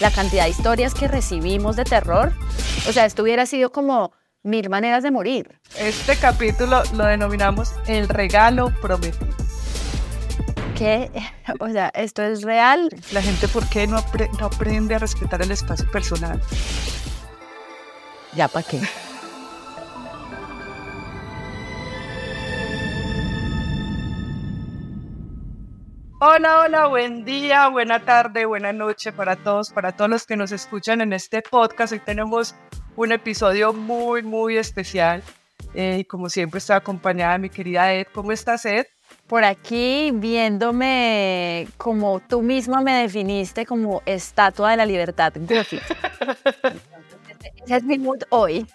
la cantidad de historias que recibimos de terror. O sea, esto hubiera sido como mil maneras de morir. Este capítulo lo denominamos el regalo prometido. ¿Qué? O sea, ¿esto es real? La gente, ¿por qué no, no aprende a respetar el espacio personal? ¿Ya para qué? Hola, hola, buen día, buena tarde, buena noche para todos, para todos los que nos escuchan en este podcast. Hoy tenemos un episodio muy, muy especial. Eh, y como siempre, estoy acompañada de mi querida Ed. ¿Cómo estás, Ed? Por aquí viéndome como tú misma me definiste como estatua de la libertad Ese es mi mood hoy.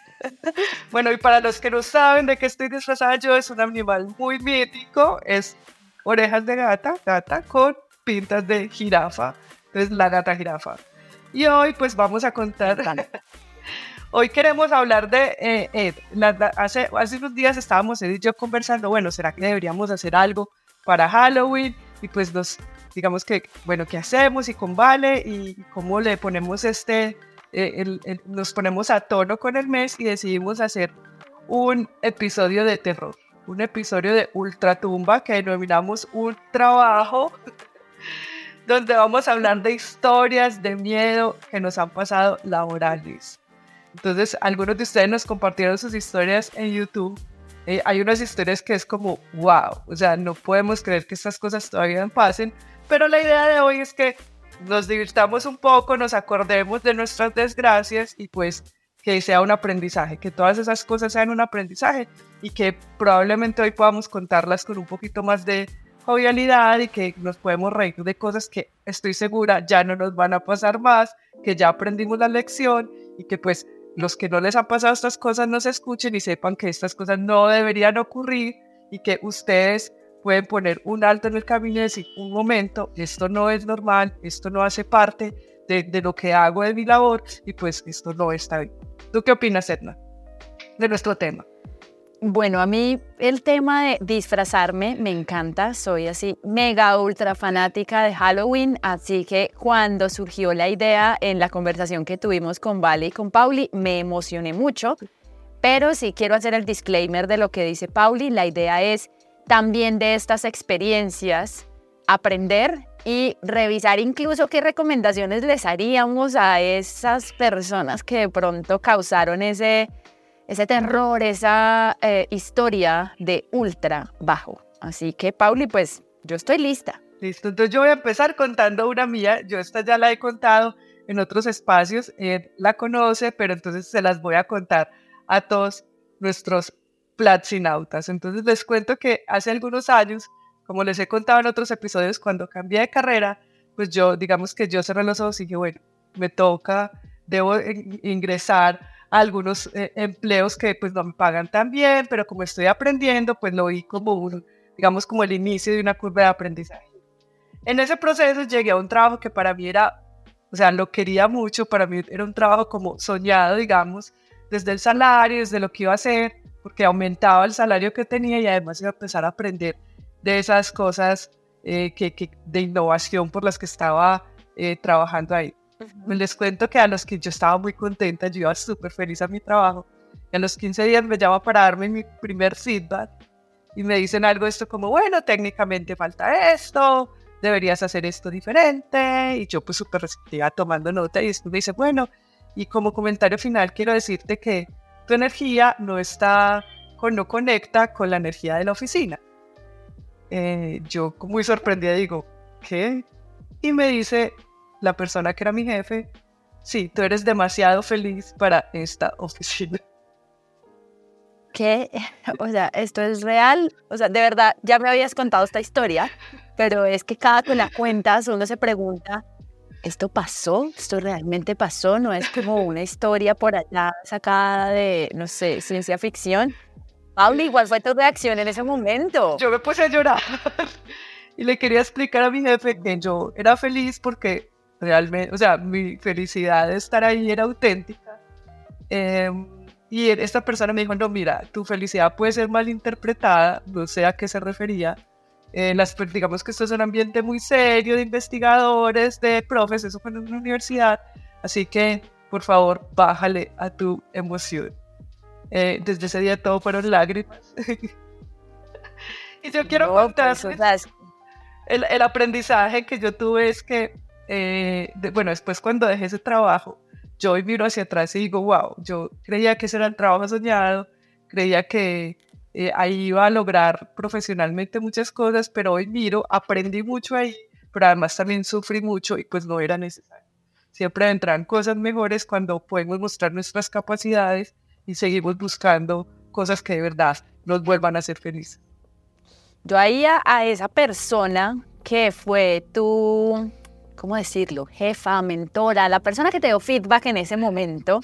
Bueno, y para los que no saben de qué estoy disfrazada yo, es un animal muy mítico, es orejas de gata, gata con pintas de jirafa. Entonces, la gata jirafa. Y hoy, pues, vamos a contar. hoy queremos hablar de eh, Ed. hace, hace unos días estábamos Ed y yo conversando, bueno, ¿será que deberíamos hacer algo para Halloween? Y pues nos, digamos que, bueno, ¿qué hacemos? Y con Vale, y cómo le ponemos este, eh, nos ponemos a tono con el mes y decidimos hacer un episodio de terror un episodio de Ultratumba que denominamos un trabajo donde vamos a hablar de historias de miedo que nos han pasado laborales. Entonces, algunos de ustedes nos compartieron sus historias en YouTube. Eh, hay unas historias que es como, wow, o sea, no podemos creer que estas cosas todavía pasen, pero la idea de hoy es que nos divirtamos un poco, nos acordemos de nuestras desgracias y pues que sea un aprendizaje, que todas esas cosas sean un aprendizaje y que probablemente hoy podamos contarlas con un poquito más de jovialidad y que nos podemos reír de cosas que estoy segura ya no nos van a pasar más, que ya aprendimos la lección y que pues los que no les han pasado estas cosas nos escuchen y sepan que estas cosas no deberían ocurrir y que ustedes pueden poner un alto en el camino y decir, un momento, esto no es normal, esto no hace parte de, lo que hago de mi labor y pues esto no está bien. ¿Tú qué opinas, Edna, de nuestro tema? Bueno, a mí el tema de disfrazarme me encanta. Soy así mega ultra fanática de Halloween, así que cuando surgió la idea en la conversación que tuvimos con Vale y con Pauli, me emocioné mucho. Pero sí quiero hacer el disclaimer de lo que dice Pauli. La idea es también de estas experiencias aprender y revisar incluso qué recomendaciones les haríamos a esas personas que de pronto causaron ese, ese terror, esa eh, historia de ultra bajo. Así que, Pauli, pues yo estoy lista. Listo, entonces yo voy a empezar contando una mía. Yo esta ya la he contado en otros espacios, él la conoce, pero entonces se las voy a contar a todos nuestros platzinautas. Entonces les cuento que hace algunos años como les he contado en otros episodios, cuando cambié de carrera, pues yo, digamos que yo cerré los ojos y dije, bueno, me toca, debo ingresar a algunos eh, empleos que pues no me pagan tan bien, pero como estoy aprendiendo, pues lo vi como un, digamos, como el inicio de una curva de aprendizaje. En ese proceso llegué a un trabajo que para mí era, o sea, lo quería mucho, para mí era un trabajo como soñado, digamos, desde el salario, desde lo que iba a hacer, porque aumentaba el salario que tenía y además iba a empezar a aprender de esas cosas eh, que, de innovación por las que estaba eh, trabajando ahí. Les cuento que a los que yo estaba muy contenta, yo iba súper feliz a mi trabajo. Y a los 15 días me llama para darme mi primer feedback y me dicen algo esto como, bueno, técnicamente falta esto, deberías hacer esto diferente. Y yo pues súper receptiva tomando nota y después me dice, bueno, y como comentario final quiero decirte que tu energía no está, no conecta con la energía de la oficina. Eh, yo muy sorprendida digo, ¿qué? Y me dice la persona que era mi jefe, sí, tú eres demasiado feliz para esta oficina. ¿Qué? O sea, esto es real. O sea, de verdad, ya me habías contado esta historia, pero es que cada que la cuentas uno se pregunta, ¿esto pasó? ¿Esto realmente pasó? No es como una historia por allá sacada de, no sé, ciencia ficción. Pauli, ¿cuál fue tu reacción en ese momento? Yo me puse a llorar y le quería explicar a mi jefe que yo era feliz porque realmente, o sea, mi felicidad de estar ahí era auténtica. Em, y esta persona me dijo, no, mira, tu felicidad puede ser mal interpretada, no sé a qué se refería, Eh, pues, digamos que esto es un ambiente muy serio de investigadores, de profes, eso fue en una universidad, así que por favor, bájale a tu emoción. Eh, desde ese día todo fueron lágrimas. y yo quiero pues, contar el, el, aprendizaje que yo tuve es que, eh, bueno, después cuando dejé ese trabajo, yo hoy miro hacia atrás y digo, wow, yo creía que ese era el trabajo soñado, creía que eh, ahí iba a lograr profesionalmente muchas cosas, pero hoy miro, aprendí mucho ahí, pero además también sufrí mucho y pues no era necesario. Siempre vendrán cosas mejores cuando podemos mostrar nuestras capacidades y seguimos buscando cosas que de verdad nos vuelvan a hacer felices. Yo ahí a, esa persona que fue tu, ¿cómo decirlo? Jefa, mentora, la persona que te dio feedback en ese momento,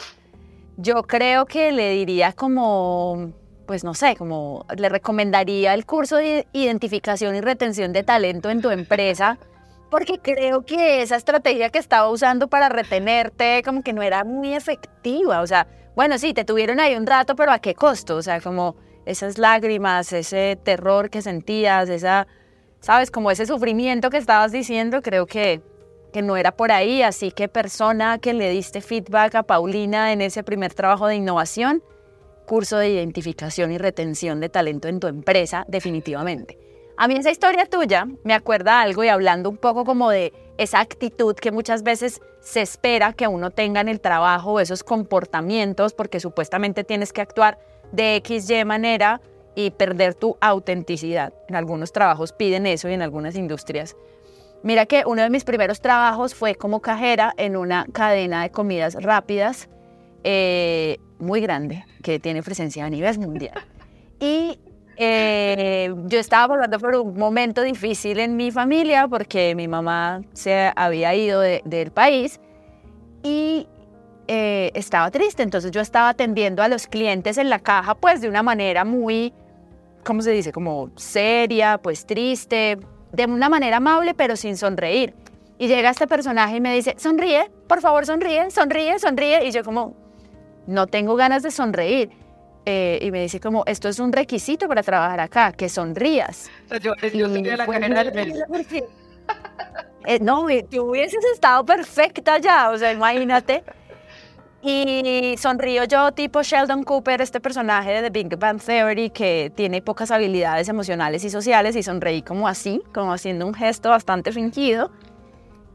yo creo que le diría como, pues no sé, como le recomendaría el curso de identificación y retención de talento en tu empresa porque creo que esa estrategia que estaba usando para retenerte como que no era muy efectiva. O sea, bueno, sí, te tuvieron ahí un rato, pero ¿a qué costo? O sea, como esas lágrimas, ese terror que sentías, esa, sabes, como ese sufrimiento que estabas diciendo, creo que, que no era por ahí. Así que persona que le diste feedback a Paulina en ese primer trabajo de innovación, curso de identificación y retención de talento en tu empresa, definitivamente. A mí esa historia tuya me acuerda algo y hablando un poco como de esa actitud que muchas veces se espera que uno tenga en el trabajo, esos comportamientos, porque supuestamente tienes que actuar de X, Y manera y perder tu autenticidad. En algunos trabajos piden eso y en algunas industrias. Mira que uno de mis primeros trabajos fue como cajera en una cadena de comidas rápidas eh, muy grande que tiene presencia a nivel mundial. Y eh, yo estaba pasando por un momento difícil en mi familia porque mi mamá se había ido del país y eh, estaba triste. Entonces yo estaba atendiendo a los clientes en la caja pues de una manera muy, ¿cómo se dice? Como seria, pues triste, de una manera amable pero sin sonreír. Y llega este personaje y me dice, sonríe, por favor sonríe, sonríe, sonríe. Y yo como, no tengo ganas de sonreír. Eh, y me dice como, esto es un requisito para trabajar acá, que sonrías. yo, yo la eh, no, tú hubieses estado perfecta ya, o sea, imagínate. Y sonrío yo tipo Sheldon Cooper, este personaje de The Big Bang Theory que tiene pocas habilidades emocionales y sociales y sonreí como así, como haciendo un gesto bastante fingido.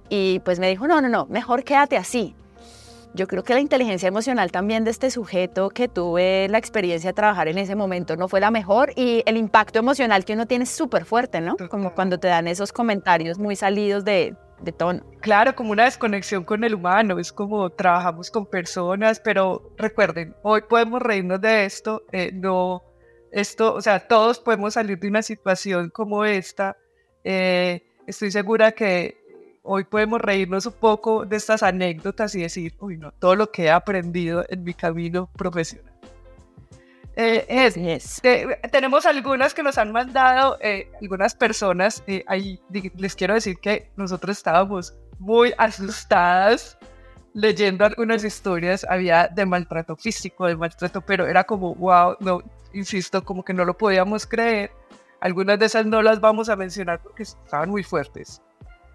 Y pues me dijo, no, no, no, mejor quédate así. Yo creo que la inteligencia emocional también de este sujeto que tuve la experiencia de trabajar en ese momento no fue la mejor y el impacto emocional que uno tiene es súper fuerte, ¿no? Como cuando te dan esos comentarios muy salidos de, de tono. Claro, como una desconexión con el humano, es como trabajamos con personas, pero recuerden, hoy podemos reírnos de esto, eh, no, esto, o sea, todos podemos salir de una situación como esta. Eh, estoy segura que hoy podemos reírnos un poco de estas anécdotas y decir, uy, no, todo lo que he aprendido en mi camino profesional. Eh, es, tenemos algunas que nos han mandado eh, algunas personas. Eh, ahí les quiero decir que nosotros estábamos muy asustadas leyendo algunas historias. Había de maltrato físico, de maltrato, pero era como, wow, no, insisto, como que no lo podíamos creer. Algunas de esas no las vamos a mencionar porque estaban muy fuertes.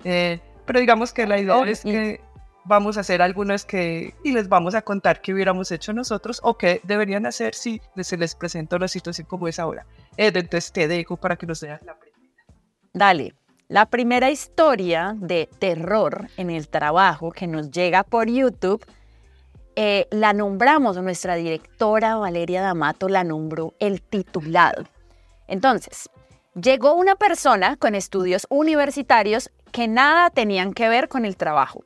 Eh, pero digamos que la idea es que vamos a hacer algunas que y les vamos a contar qué hubiéramos hecho nosotros o qué deberían hacer si se les presenta una situación como es ahora. entonces te dejo para que nos veas la primera. Dale. La primera historia de terror en el trabajo que nos llega por YouTube eh, la nombramos, nuestra directora Valeria D'Amato la nombró el titulado. Entonces, llegó una persona con estudios universitarios que nada tenían que ver con el trabajo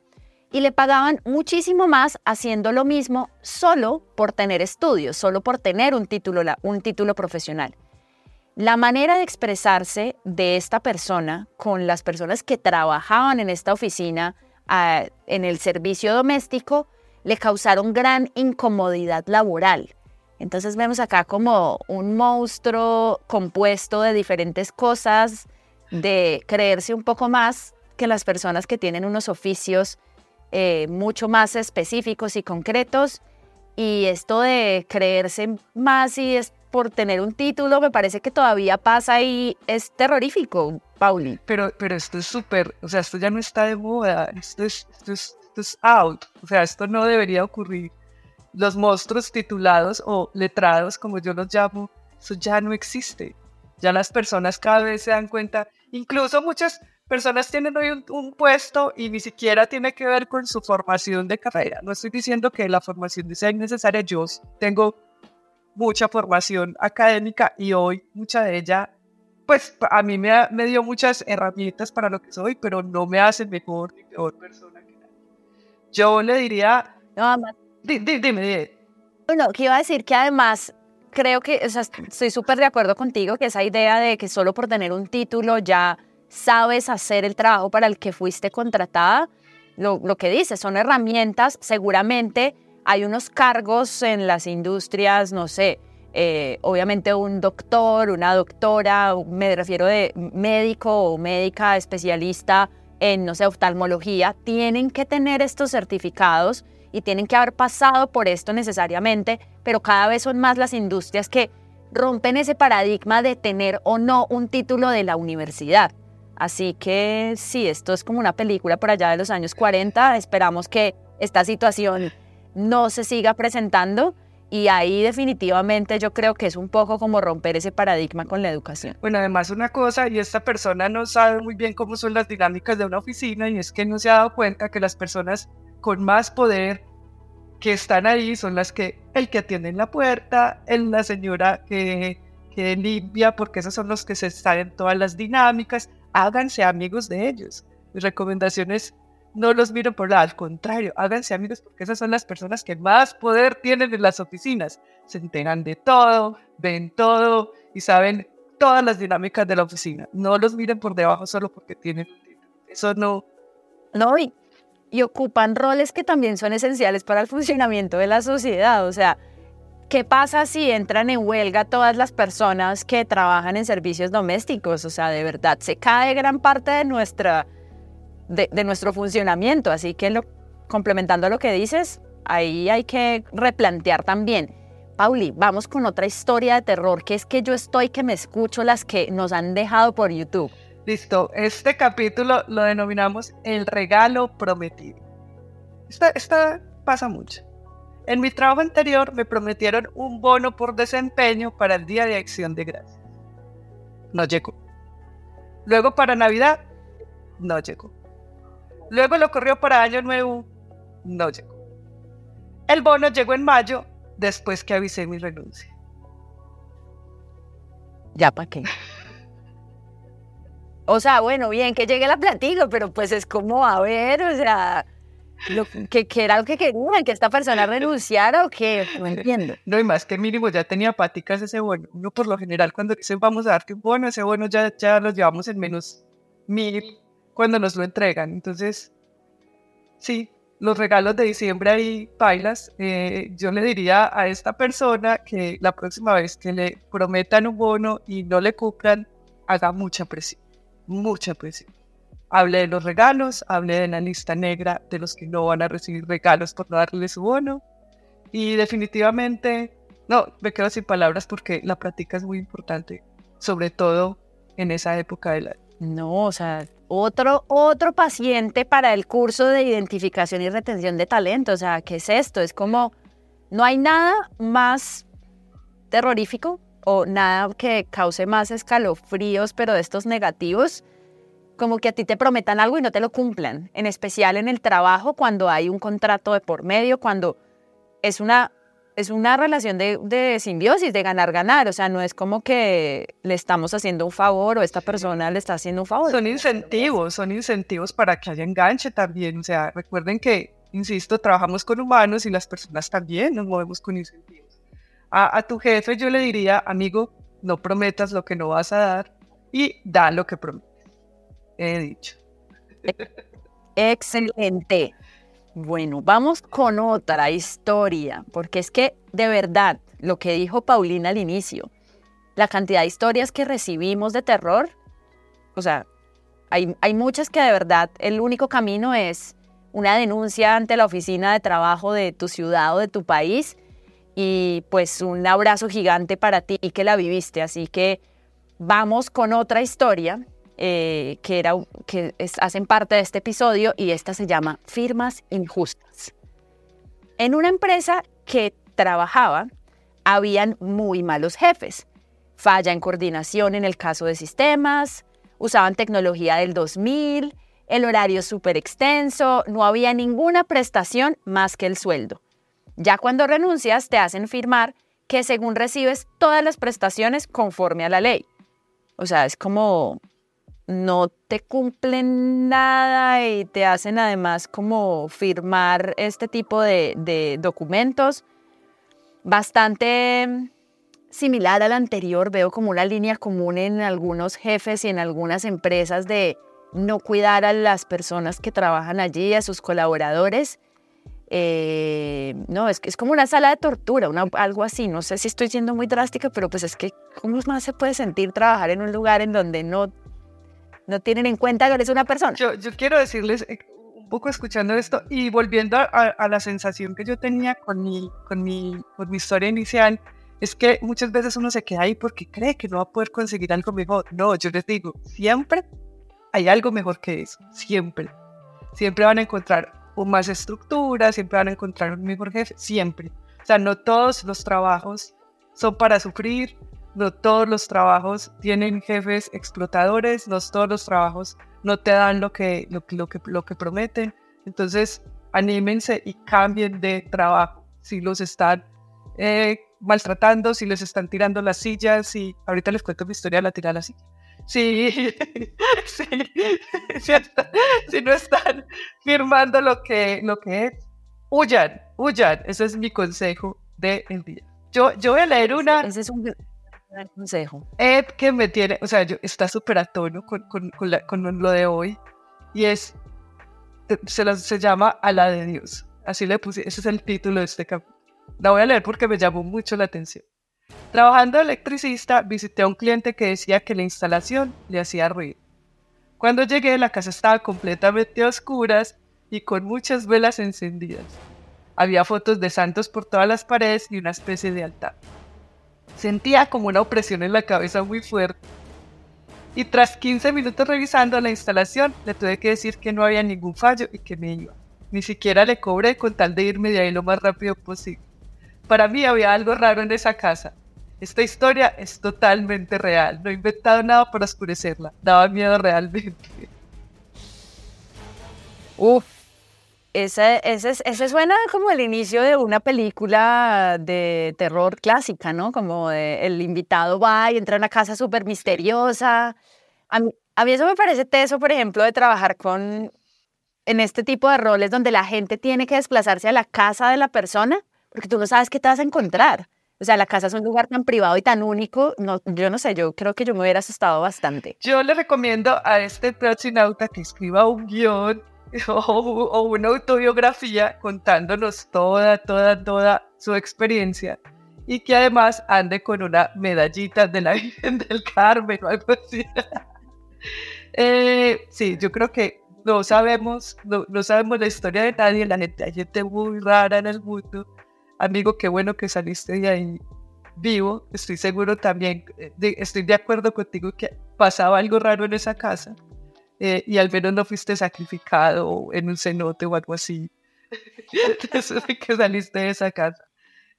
y le pagaban muchísimo más haciendo lo mismo solo por tener estudios, solo por tener un título, un título profesional. La manera de expresarse de esta persona con las personas que trabajaban en esta oficina ah, en el servicio doméstico le causaron gran incomodidad laboral. Entonces vemos acá como un monstruo compuesto de diferentes cosas, de creerse un poco más que las personas que tienen unos oficios eh, mucho más específicos y concretos y esto de creerse más y por tener un título, me parece que todavía pasa y es terrorífico, Pauli. Pero, pero esto es súper, o sea, esto ya no está de moda, esto es, esto es, esto es out, o sea, esto no debería ocurrir. Los monstruos titulados o letrados, como yo los llamo, eso ya no existe. Ya las personas cada vez se dan cuenta, incluso muchas personas tienen hoy un, puesto y ni siquiera tiene que ver con su formación de carrera. No estoy diciendo que la formación sea innecesaria. Yo tengo mucha formación académica y hoy mucha de ella, pues a mí me, dio muchas herramientas para lo que soy, pero no me hace mejor ni peor persona que nadie. Yo le diría... No, dime, dime. Bueno, que iba a decir que además creo que, o sea, estoy súper de acuerdo contigo que esa idea de que solo por tener un título ya sabes hacer el trabajo para el que fuiste contratada, lo, que dices, son herramientas, seguramente hay unos cargos en las industrias, no sé, eh, obviamente un doctor, una doctora, me refiero de médico o médica especialista en, no sé, oftalmología, tienen que tener estos certificados y tienen que haber pasado por esto necesariamente, pero cada vez son más las industrias que rompen ese paradigma de tener o no un título de la universidad. Así que sí, esto es como una película por allá de los años 40. Esperamos que esta situación no se siga presentando y ahí definitivamente yo creo que es un poco como romper ese paradigma con la educación. Bueno, además una cosa, y esta persona no sabe muy bien cómo son las dinámicas de una oficina y es que no se ha dado cuenta que las personas con más poder que están ahí son las que, el que atiende la puerta, el, la señora que, que limpia, porque esos son los que se están en todas las dinámicas, háganse amigos de ellos. Mis recomendaciones no los miren por lado, al contrario, háganse amigos porque esas son las personas que más poder tienen en las oficinas. Se enteran de todo, ven todo y saben todas las dinámicas de la oficina. No los miren por debajo solo porque tienen Eso no. No, y, y ocupan roles que también son esenciales para el funcionamiento de la sociedad. O sea, ¿Qué pasa si entran en huelga todas las personas que trabajan en servicios domésticos? O sea, de verdad, se cae gran parte de, nuestra, de, nuestro funcionamiento. Así que lo, complementando lo que dices, ahí hay que replantear también. Pauli, vamos con otra historia de terror, que es que yo estoy que me escucho las que nos han dejado por YouTube. Listo, este capítulo lo denominamos El regalo prometido. Esta, esta pasa mucho. En mi trabajo anterior me prometieron un bono por desempeño para el Día de Acción de Gracias. No llegó. Luego para Navidad, no llegó. Luego lo corrió para Año Nuevo, no llegó. El bono llegó en mayo, después que avisé mi renuncia. ¿Ya para qué? O sea, bueno, bien, que llegue la platica, pero pues es como, a ver, o sea, que, era lo que querían, que esta persona renunciara o qué, no entiendo. No, y más que mínimo ya tenía paticas ese bono. Uno por lo general cuando dicen vamos a darte un bono, ese bono ya, ya lo llevamos en menos mil cuando nos lo entregan. Entonces, sí, los regalos de diciembre ahí bailas. Eh, yo le diría a esta persona que la próxima vez que le prometan un bono y no le cumplan, haga mucha presión, mucha presión. Hable de los regalos, hable de la lista negra de los que no van a recibir regalos por no darle su bono. Y definitivamente, no, me quedo sin palabras porque la práctica es muy importante, sobre todo en esa época del año. No, o sea, otro, otro paciente para el curso de identificación y retención de talento. O sea, ¿qué es esto? Es como, no hay nada más terrorífico o nada que cause más escalofríos, pero de estos negativos, como que a ti te prometan algo y no te lo cumplan, en especial en el trabajo cuando hay un contrato de por medio, cuando es una, es una relación de, simbiosis, de ganar-ganar, o sea, no es como que le estamos haciendo un favor o esta persona le está haciendo un favor. Son incentivos, son incentivos para que haya enganche también, o sea, recuerden que, insisto, trabajamos con humanos y las personas también nos movemos con incentivos. A, tu jefe yo le diría, amigo, no prometas lo que no vas a dar y da lo que prometes he dicho. Excelente. Bueno, vamos con otra historia, porque es que de verdad, lo que dijo Paulina al inicio, la cantidad de historias que recibimos de terror, o sea, hay, hay muchas que de verdad el único camino es una denuncia ante la oficina de trabajo de tu ciudad o de tu país y pues un abrazo gigante para ti y que la viviste. Así que vamos con otra historia eh, que, era, que hacen parte de este episodio y esta se llama Firmas Injustas. En una empresa que trabajaba, habían muy malos jefes. Falla en coordinación en el caso de sistemas, usaban tecnología del 2000, el horario súper extenso, no había ninguna prestación más que el sueldo. Ya cuando renuncias te hacen firmar que según recibes todas las prestaciones conforme a la ley. O sea, es como no te cumplen nada y te hacen además como firmar este tipo de, documentos. Bastante similar al anterior, veo como una línea común en algunos jefes y en algunas empresas de no cuidar a las personas que trabajan allí, a sus colaboradores. Eh, no, es, es como una sala de tortura, algo así. No sé si estoy siendo muy drástica, pero pues es que ¿cómo más se puede sentir trabajar en un lugar en donde no, no tienen en cuenta que eres una persona? Yo, yo quiero decirles, eh, un poco escuchando esto y volviendo a, a, la sensación que yo tenía con mi, con, mi, con mi historia inicial, es que muchas veces uno se queda ahí porque cree que no va a poder conseguir algo mejor. No, yo les digo, siempre hay algo mejor que eso, siempre. Siempre van a encontrar más estructura, siempre van a encontrar un mejor jefe, siempre. O sea, no todos los trabajos son para sufrir, no todos los trabajos tienen jefes explotadores, no todos los trabajos no te dan lo que, lo, lo que, lo que prometen. Entonces, anímense y cambien de trabajo. Si los están eh, maltratando, si les están tirando las sillas, y ahorita les cuento mi historia de la tirada de la silla. Sí, sí, si no están firmando lo que, lo que es, huyan, huyan. Ese es mi consejo del día. Yo, yo voy a leer una. Ese es un gran consejo. Ed, que me tiene, o sea, yo, está súper a tono con, con, con, con, lo de hoy. Y es, se, se llama A la de Dios. Así le puse, ese es el título de este capítulo. La voy a leer porque me llamó mucho la atención. Trabajando de electricista, visité a un cliente que decía que la instalación le hacía ruido. Cuando llegué, la casa estaba completamente a oscuras y con muchas velas encendidas. Había fotos de santos por todas las paredes y una especie de altar. Sentía como una opresión en la cabeza muy fuerte. Y tras 15 minutos revisando la instalación, le tuve que decir que no había ningún fallo y que me iba. Ni siquiera le cobré con tal de irme de ahí lo más rápido posible. Para mí había algo raro en esa casa. Esta historia es totalmente real. No he inventado nada para oscurecerla. Daba miedo realmente. Uf, ese, ese, ese, suena como el inicio de una película de terror clásica, ¿no? Como de el invitado va y entra a una casa súper misteriosa. A mí, a mí, eso me parece teso, por ejemplo, de trabajar con en este tipo de roles donde la gente tiene que desplazarse a la casa de la persona, porque tú no sabes qué te vas a encontrar. O sea, la casa es un lugar tan privado y tan único. No, yo no sé, yo creo que yo me hubiera asustado bastante. Yo le recomiendo a este próximo que escriba un guion o, una autobiografía contándonos toda, toda, toda su experiencia y que además ande con una medallita de la Virgen del Carmen o algo así. Eh, sí, yo creo que no sabemos, no, no sabemos la historia de nadie, la gente, hay gente muy rara en el mundo amigo, qué bueno que saliste de ahí vivo. Estoy seguro también, eh, estoy de acuerdo contigo que pasaba algo raro en esa casa eh, y al menos no fuiste sacrificado en un cenote o algo así. Eso que saliste de esa casa.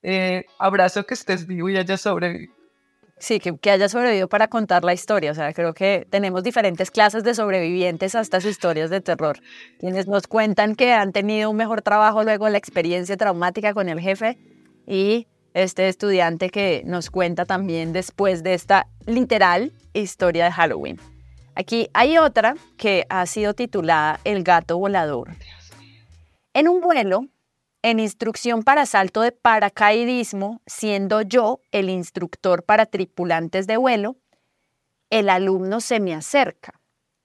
Eh, abrazo que estés vivo y hayas sobrevivido. Sí, que, que haya sobrevivido para contar la historia. O sea, creo que tenemos diferentes clases de sobrevivientes a estas historias de terror. Quienes nos cuentan que han tenido un mejor trabajo luego de la experiencia traumática con el jefe y este estudiante que nos cuenta también después de esta literal historia de Halloween. Aquí hay otra que ha sido titulada El gato volador. En un vuelo, en instrucción para salto de paracaidismo, siendo yo el instructor para tripulantes de vuelo, el alumno se me acerca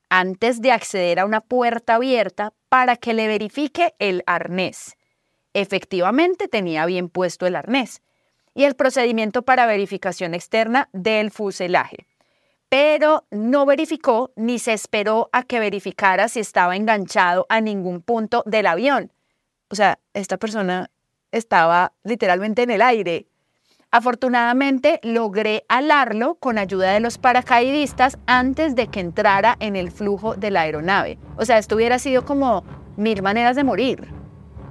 antes de acceder a una puerta abierta para que le verifique el arnés. Efectivamente tenía bien puesto el arnés y el procedimiento para verificación externa del fuselaje. Pero no verificó ni se esperó a que verificara si estaba enganchado a ningún punto del avión o sea, esta persona estaba literalmente en el aire. Afortunadamente logré alarlo con ayuda de los paracaidistas antes de que entrara en el flujo de la aeronave. O sea, esto hubiera sido como mil maneras de morir,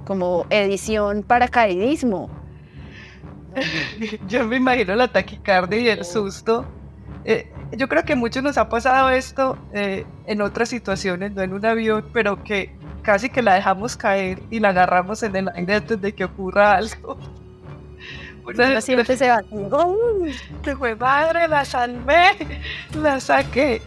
como edición paracaidismo. Yo me imagino la taquicardia y el susto. Eh, yo creo que muchos nos ha pasado esto eh, en otras situaciones, no en un avión, pero que casi que la dejamos caer y la agarramos en el aire antes de que ocurra algo. Una siempre se va. ¡Te fue madre! ¡La salvé! ¡La saqué!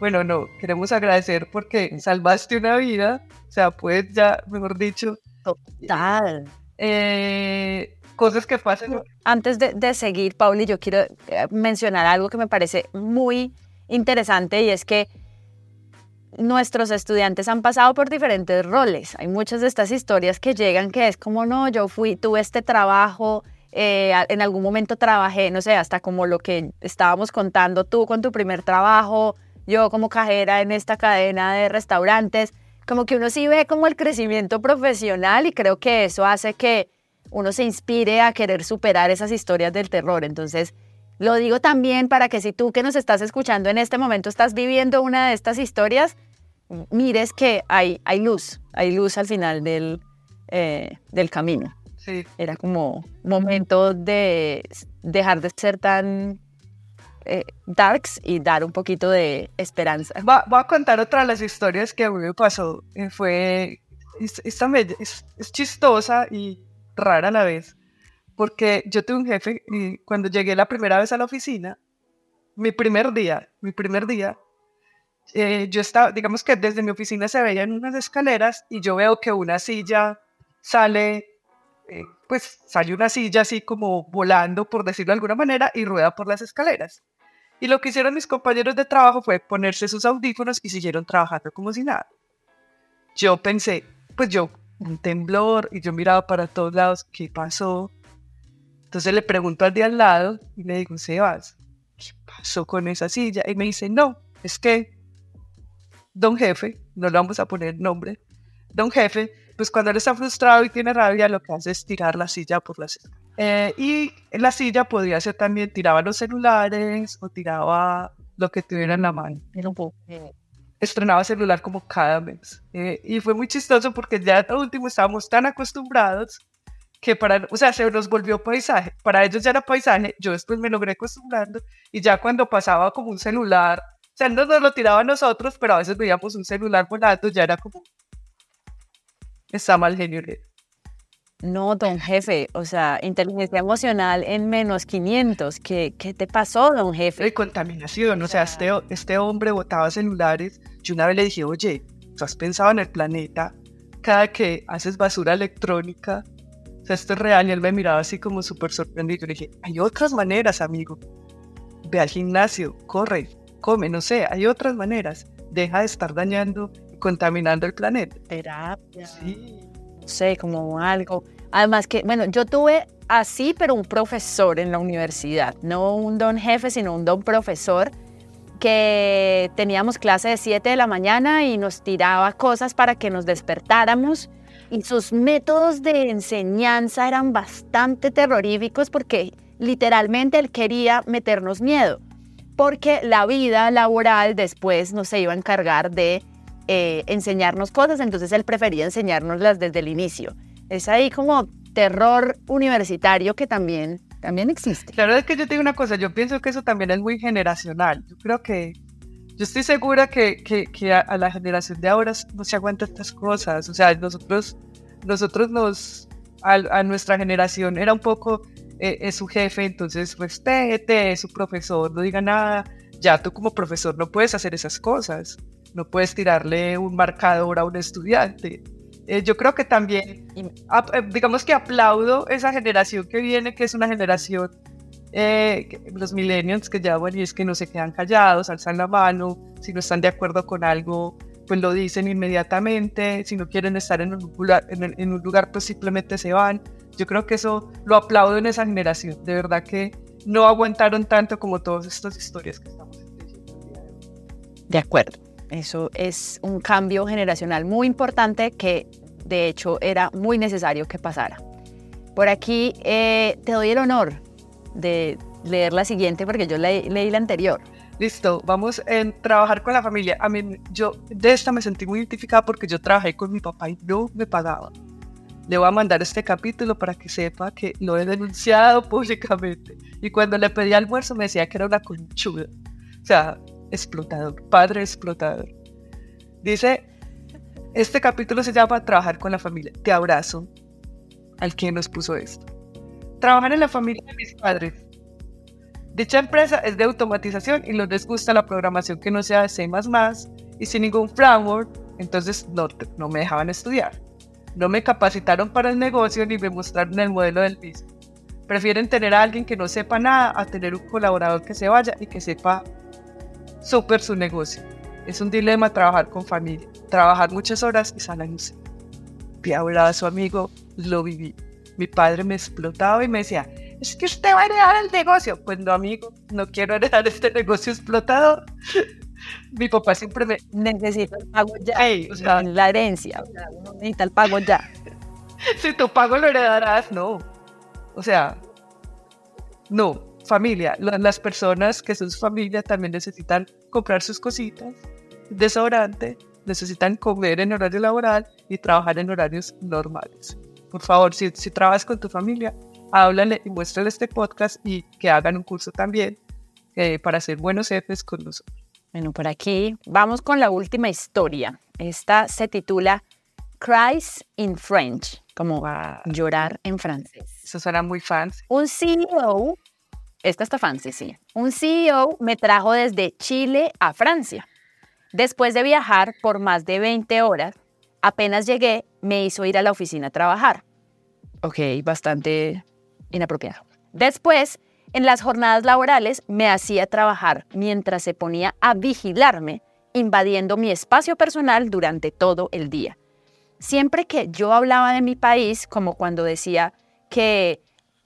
Bueno, no, queremos agradecer porque salvaste una vida. O sea, pues ya, mejor dicho. Total. Eh, cosas que pasan. Antes de, de seguir, Pauli, yo quiero eh, mencionar algo que me parece muy interesante y es que nuestros estudiantes han pasado por diferentes roles. Hay muchas de estas historias que llegan que es como, no, yo fui, tuve este trabajo, eh, en algún momento trabajé, no sé, hasta como lo que estábamos contando tú con tu primer trabajo, yo como cajera en esta cadena de restaurantes, como que uno sí ve como el crecimiento profesional y creo que eso hace que uno se inspire a querer superar esas historias del terror. Entonces, lo digo también para que si tú que nos estás escuchando en este momento estás viviendo una de estas historias, mires que hay, hay luz, hay luz al final del, eh, del camino. Sí. Era como momento de dejar de ser tan eh, darks y dar un poquito de esperanza. Va, voy a contar otra de las historias que a mí me pasó. Fue, esta es, es chistosa y rara a la vez porque yo tuve un jefe y cuando llegué la primera vez a la oficina, mi primer día, mi primer día, eh, yo estaba, digamos que desde mi oficina se veían unas escaleras y yo veo que una silla sale, eh, pues sale una silla así como volando, por decirlo de alguna manera, y rueda por las escaleras. Y lo que hicieron mis compañeros de trabajo fue ponerse sus audífonos y siguieron trabajando como si nada. Yo pensé, pues yo, un temblor, y yo miraba para todos lados, ¿qué pasó? Entonces le pregunto al de al lado y le digo, Sebas, ¿qué pasó con esa silla? Y me dice, no, es que don jefe, no le vamos a poner nombre, don jefe, pues cuando él está frustrado y tiene rabia, lo que hace es tirar la silla por la silla. Eh, y en la silla podría ser también, tiraba los celulares o tiraba lo que tuviera en la mano. Estrenaba celular como cada mes. Eh, y fue muy chistoso porque ya al último estábamos tan acostumbrados que para, o sea, se nos volvió paisaje. Para ellos ya era paisaje, yo después me logré acostumbrando y ya cuando pasaba como un celular, o sea, no nos lo tiraba a nosotros, pero a veces veíamos un celular volando, ya era como, está mal genio. No, don jefe, o sea, inteligencia emocional en menos 500. ¿Qué, qué te pasó, don jefe? De contaminación, o sea, este, este hombre botaba celulares. Yo una vez le dije, oye, ¿tú has pensado en el planeta cada que haces basura electrónica? O sea, esto es real. Y él me miraba así como súper sorprendido. Yo le dije, hay otras maneras, amigo. Ve al gimnasio, corre, come, no sé, hay otras maneras. Deja de estar dañando y contaminando el planeta. Terapia. Sí. No sé, como algo. Además que, bueno, yo tuve así, pero un profesor en la universidad. No un don jefe, sino un don profesor que teníamos clase de 7 de la mañana y nos tiraba cosas para que nos despertáramos y sus métodos de enseñanza eran bastante terroríficos porque literalmente él quería meternos miedo, porque la vida laboral después no se iba a encargar de eh, enseñarnos cosas, entonces él prefería enseñárnoslas desde el inicio. Es ahí como terror universitario que también, también existe. Claro, es que yo te digo una cosa, yo pienso que eso también es muy generacional. Yo creo que yo estoy segura que, que, a, la generación de ahora no se aguanta estas cosas. O sea, nosotros, nosotros nos, a, nuestra generación era un poco eh, es su jefe, entonces respete, es su profesor, no diga nada. Ya tú como profesor no puedes hacer esas cosas. No puedes tirarle un marcador a un estudiante. Eh, yo creo que también, eh, digamos que aplaudo esa generación que viene, que es una generación eh, los millennials que llaman y es que no se quedan callados, alzan la mano, si no están de acuerdo con algo, pues lo dicen inmediatamente, si no quieren estar en un lugar, en, un lugar pues simplemente se van. Yo creo que eso lo aplaudo en esa generación, de verdad que no aguantaron tanto como todas estas historias que estamos De acuerdo, eso es un cambio generacional muy importante que de hecho era muy necesario que pasara. Por aquí eh, te doy el honor de leer la siguiente porque yo leí, leí la anterior. Listo, vamos a trabajar con la familia. A mí, yo de esta me sentí muy identificada porque yo trabajé con mi papá y no me pagaba. Le voy a mandar este capítulo para que sepa que lo he denunciado públicamente. Y cuando le pedí almuerzo me decía que era una conchuda. O sea, explotador, padre explotador. Dice, este capítulo se llama Trabajar con la familia. Te abrazo al quien nos puso esto. Trabajar en la familia de mis padres Dicha empresa es de automatización y no les gusta la programación que no sea C++ y sin ningún framework, entonces no, no me dejaban estudiar. No me capacitaron para el negocio ni me mostraron el modelo del mismo. Prefieren tener a alguien que no sepa nada a tener un colaborador que se vaya y que sepa súper su negocio. Es un dilema trabajar con familia, trabajar muchas horas y salirse. Te hablaba su amigo, lo viví. Mi padre me explotaba y me decía, es que usted va a heredar el negocio. Pues no, amigo, no quiero heredar este negocio explotado. Mi papá siempre me... Necesito el pago ya. o sea, la herencia. O sea, uno necesita el pago ya. si tu pago lo heredarás, no. O sea, no. Familia. Las personas que son su familia también necesitan comprar sus cositas, desodorante, necesitan comer en horario laboral y trabajar en horarios normales. Por favor, si, si trabajas con tu familia, háblale y muéstrale este podcast y que hagan un curso también eh, para ser buenos jefes con nosotros. Bueno, por aquí vamos con la última historia. Esta se titula Cries in French, como llorar en francés. Eso suena muy fancy. Un CEO, esta está fancy, sí. Un CEO me trajo desde Chile a Francia. Después de viajar por más de 20 horas, apenas llegué, me hizo ir a la oficina a trabajar. Ok, bastante inapropiado. Después, en las jornadas laborales, me hacía trabajar mientras se ponía a vigilarme, invadiendo mi espacio personal durante todo el día. Siempre que yo hablaba de mi país, como cuando decía que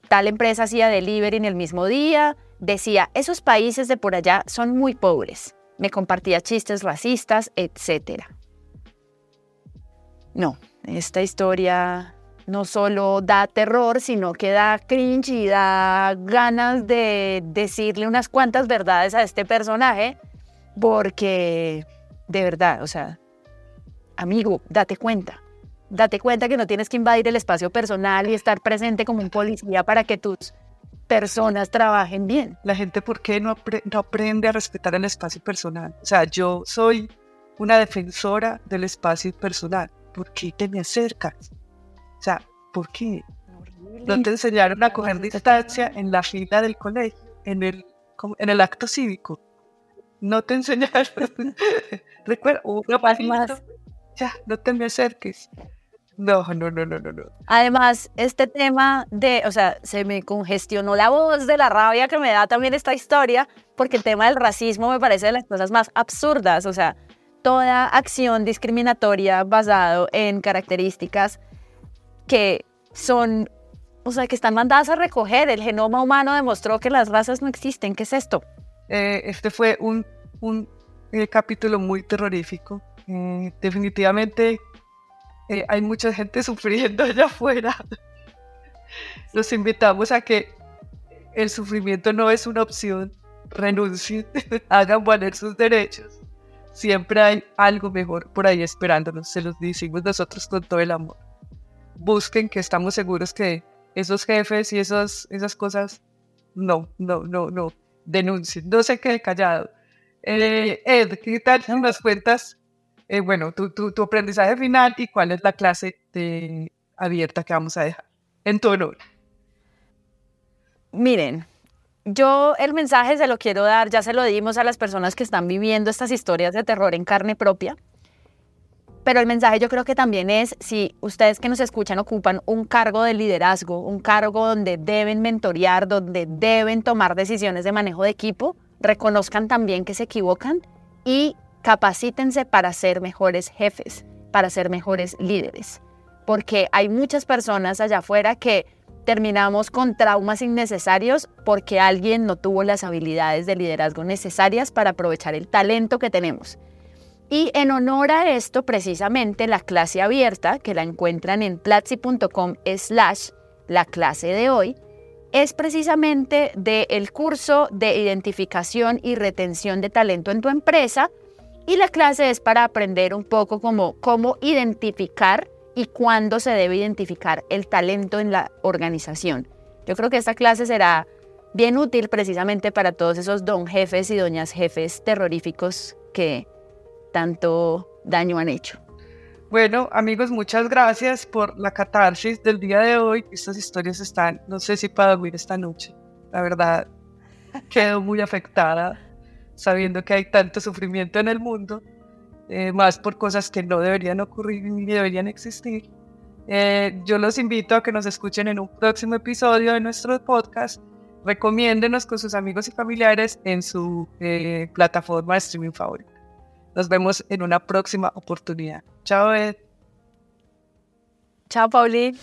tal empresa hacía delivery en el mismo día, decía, esos países de por allá son muy pobres. Me compartía chistes racistas, etc. No, esta historia no solo da terror, sino que da cringe y da ganas de decirle unas cuantas verdades a este personaje, porque de verdad, o sea, amigo, date cuenta. Date cuenta que no tienes que invadir el espacio personal y estar presente como un policía para que tus personas trabajen bien. La gente, ¿por qué no, aprende a respetar el espacio personal? O sea, yo soy una defensora del espacio personal. ¿Por qué te me acercas? O sea, ¿por qué? No te enseñaron a coger distancia en la fila del colegio, en el, en el acto cívico. No te enseñaron. Recuerda, una más. Ya, no te me acerques. No, no, no, no, no, no. Además, este tema de, o sea, se me congestionó la voz de la rabia que me da también esta historia, porque el tema del racismo me parece de las cosas más absurdas, o sea, toda acción discriminatoria basado en características que son, o sea, que están mandadas a recoger. El genoma humano demostró que las razas no existen. ¿Qué es esto? Eh, este fue un, un eh, capítulo muy terrorífico. Eh, definitivamente hay mucha gente sufriendo allá afuera. Los invitamos a que el sufrimiento no es una opción. Renuncien, hagan valer sus derechos. Siempre hay algo mejor por ahí esperándonos. Se los decimos nosotros con todo el amor busquen que estamos seguros que esos jefes y esas, esas cosas, no, no, no, no, denuncien, no se quede callado. Eh, Ed, ¿qué tal nos cuentas, eh, bueno, tu, tu, tu, aprendizaje final y cuál es la clase de, abierta que vamos a dejar en tu honor? Miren, yo el mensaje se lo quiero dar, ya se lo dimos a las personas que están viviendo estas historias de terror en carne propia. Pero el mensaje yo creo que también es, si ustedes que nos escuchan ocupan un cargo de liderazgo, un cargo donde deben mentorear, donde deben tomar decisiones de manejo de equipo, reconozcan también que se equivocan y capacítense para ser mejores jefes, para ser mejores líderes. Porque hay muchas personas allá afuera que terminamos con traumas innecesarios porque alguien no tuvo las habilidades de liderazgo necesarias para aprovechar el talento que tenemos. Y en honor a esto, precisamente la clase abierta, que la encuentran en platzi.com slash la clase de hoy es precisamente del curso de identificación y retención de talento en tu empresa y la clase es para aprender un poco como cómo identificar y cuándo se debe identificar el talento en la organización. Yo creo que esta clase será bien útil precisamente para todos esos don jefes y doñas jefes terroríficos que tanto daño han hecho. Bueno, amigos, muchas gracias por la catarsis del día de hoy. Estas historias están, no sé si para dormir esta noche. La verdad, quedo muy afectada sabiendo que hay tanto sufrimiento en el mundo, eh, más por cosas que no deberían ocurrir ni deberían existir. Eh, yo los invito a que nos escuchen en un próximo episodio de nuestro podcast. Recomiéndenos con sus amigos y familiares en su eh, plataforma de streaming favorita. Nos vemos en una próxima oportunidad. Chao, Ed. Chao, Pauli.